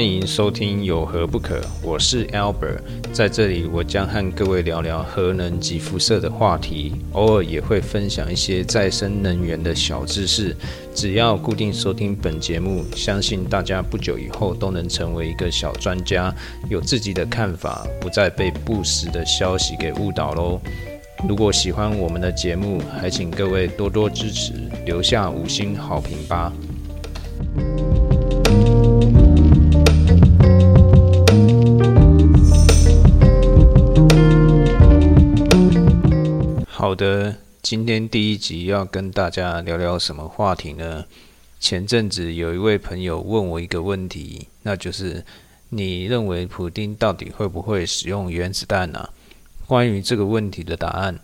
欢迎收听有何不可？我是 Albert，在这里我将和各位聊聊核能及辐射的话题，偶尔也会分享一些再生能源的小知识。只要固定收听本节目，相信大家不久以后都能成为一个小专家，有自己的看法，不再被不实的消息给误导喽。如果喜欢我们的节目，还请各位多多支持，留下五星好评吧。好的，今天第一集要跟大家聊聊什么话题呢？前阵子有一位朋友问我一个问题，那就是你认为普丁到底会不会使用原子弹呢？关于这个问题的答案，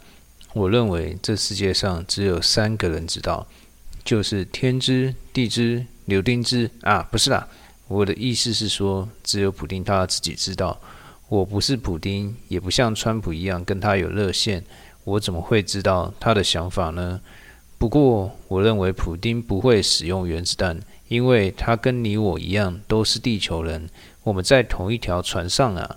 我认为这世界上只有三个人知道，就是天知、地知、柳丁知啊，不是啦，我的意思是说，只有普丁他自己知道。我不是普丁，也不像川普一样跟他有热线。我怎么会知道他的想法呢？不过，我认为普丁不会使用原子弹，因为他跟你我一样都是地球人，我们在同一条船上啊。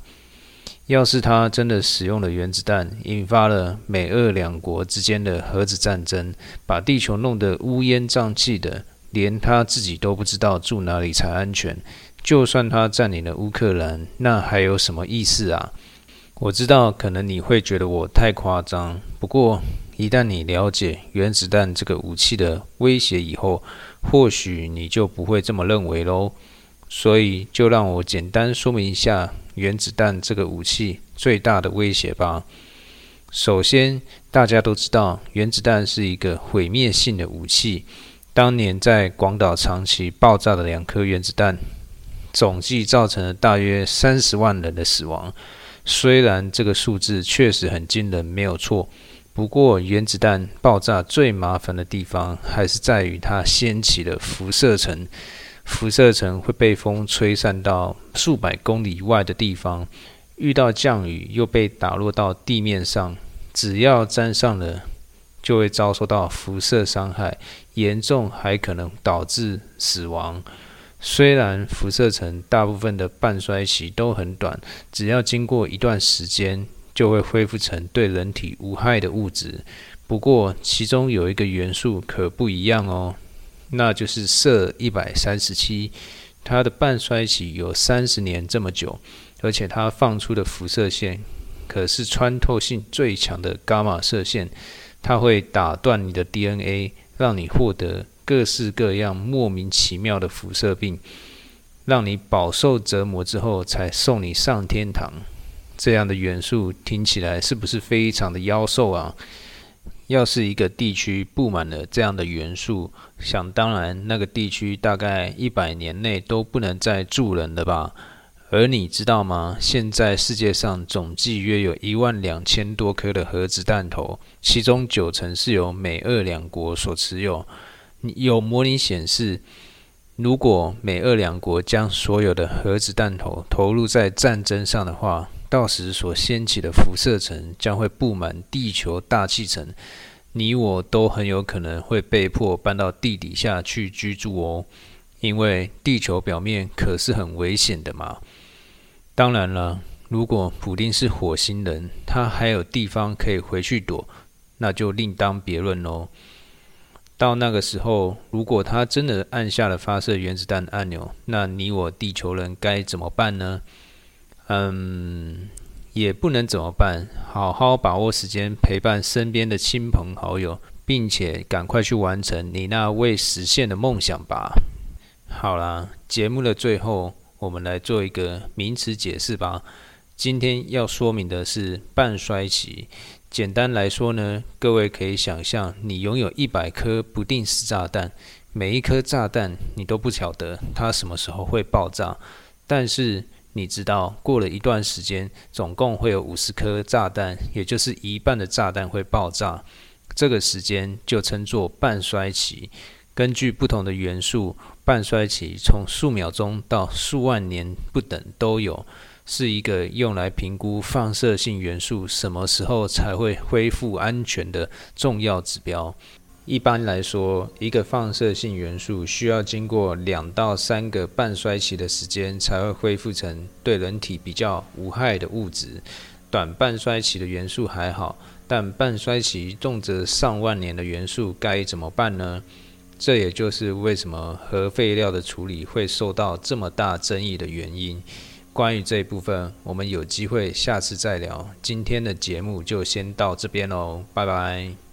要是他真的使用了原子弹，引发了美俄两国之间的核子战争，把地球弄得乌烟瘴气的，连他自己都不知道住哪里才安全。就算他占领了乌克兰，那还有什么意思啊？我知道，可能你会觉得我太夸张。不过，一旦你了解原子弹这个武器的威胁以后，或许你就不会这么认为喽。所以，就让我简单说明一下原子弹这个武器最大的威胁吧。首先，大家都知道，原子弹是一个毁灭性的武器。当年在广岛长崎爆炸的两颗原子弹，总计造成了大约三十万人的死亡。虽然这个数字确实很惊人，没有错。不过，原子弹爆炸最麻烦的地方还是在于它掀起了辐射层。辐射层会被风吹散到数百公里外的地方，遇到降雨又被打落到地面上，只要沾上了，就会遭受到辐射伤害，严重还可能导致死亡。虽然辐射层大部分的半衰期都很短，只要经过一段时间，就会恢复成对人体无害的物质。不过，其中有一个元素可不一样哦，那就是铯一百三十七，它的半衰期有三十年这么久，而且它放出的辐射线可是穿透性最强的伽马射线，它会打断你的 DNA，让你获得。各式各样莫名其妙的辐射病，让你饱受折磨之后才送你上天堂。这样的元素听起来是不是非常的妖兽啊？要是一个地区布满了这样的元素，想当然那个地区大概一百年内都不能再住人了吧？而你知道吗？现在世界上总计约有一万两千多颗的核子弹头，其中九成是由美俄两国所持有。有模拟显示，如果美俄两国将所有的核子弹头投入在战争上的话，到时所掀起的辐射层将会布满地球大气层，你我都很有可能会被迫搬到地底下去居住哦，因为地球表面可是很危险的嘛。当然了，如果普丁是火星人，他还有地方可以回去躲，那就另当别论喽。到那个时候，如果他真的按下了发射原子弹的按钮，那你我地球人该怎么办呢？嗯，也不能怎么办，好好把握时间，陪伴身边的亲朋好友，并且赶快去完成你那未实现的梦想吧。好啦，节目的最后，我们来做一个名词解释吧。今天要说明的是半衰期。简单来说呢，各位可以想象，你拥有一百颗不定时炸弹，每一颗炸弹你都不晓得它什么时候会爆炸，但是你知道过了一段时间，总共会有五十颗炸弹，也就是一半的炸弹会爆炸，这个时间就称作半衰期。根据不同的元素，半衰期从数秒钟到数万年不等都有。是一个用来评估放射性元素什么时候才会恢复安全的重要指标。一般来说，一个放射性元素需要经过两到三个半衰期的时间，才会恢复成对人体比较无害的物质。短半衰期的元素还好，但半衰期动辄上万年的元素该怎么办呢？这也就是为什么核废料的处理会受到这么大争议的原因。关于这一部分，我们有机会下次再聊。今天的节目就先到这边喽，拜拜。